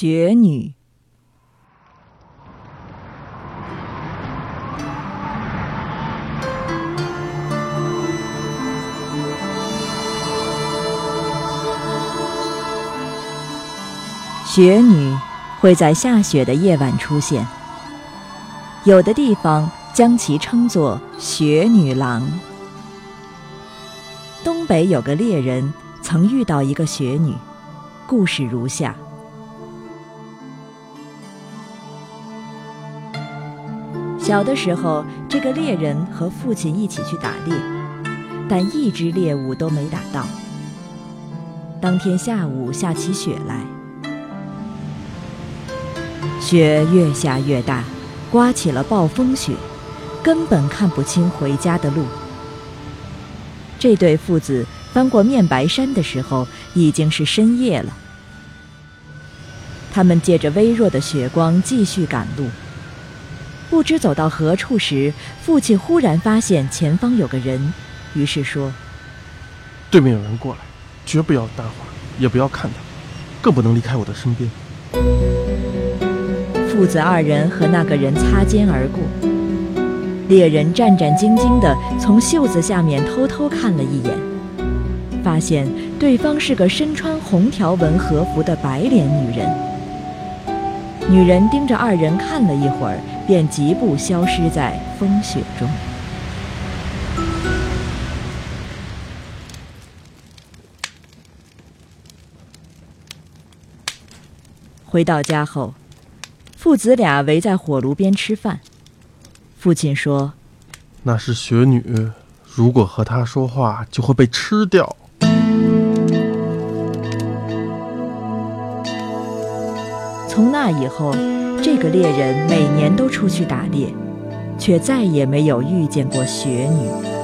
雪女。雪女会在下雪的夜晚出现，有的地方将其称作雪女郎。东北有个猎人曾遇到一个雪女，故事如下：小的时候，这个猎人和父亲一起去打猎，但一只猎物都没打到。当天下午下起雪来。雪越下越大，刮起了暴风雪，根本看不清回家的路。这对父子翻过面白山的时候，已经是深夜了。他们借着微弱的雪光继续赶路，不知走到何处时，父亲忽然发现前方有个人，于是说：“对面有人过来，绝不要搭话，也不要看他，更不能离开我的身边。”父子二人和那个人擦肩而过，猎人战战兢兢地从袖子下面偷偷看了一眼，发现对方是个身穿红条纹和服的白脸女人。女人盯着二人看了一会儿，便疾步消失在风雪中。回到家后。父子俩围在火炉边吃饭。父亲说：“那是雪女，如果和她说话，就会被吃掉。”从那以后这个猎人每年都出去打猎却再也没有遇见过雪女。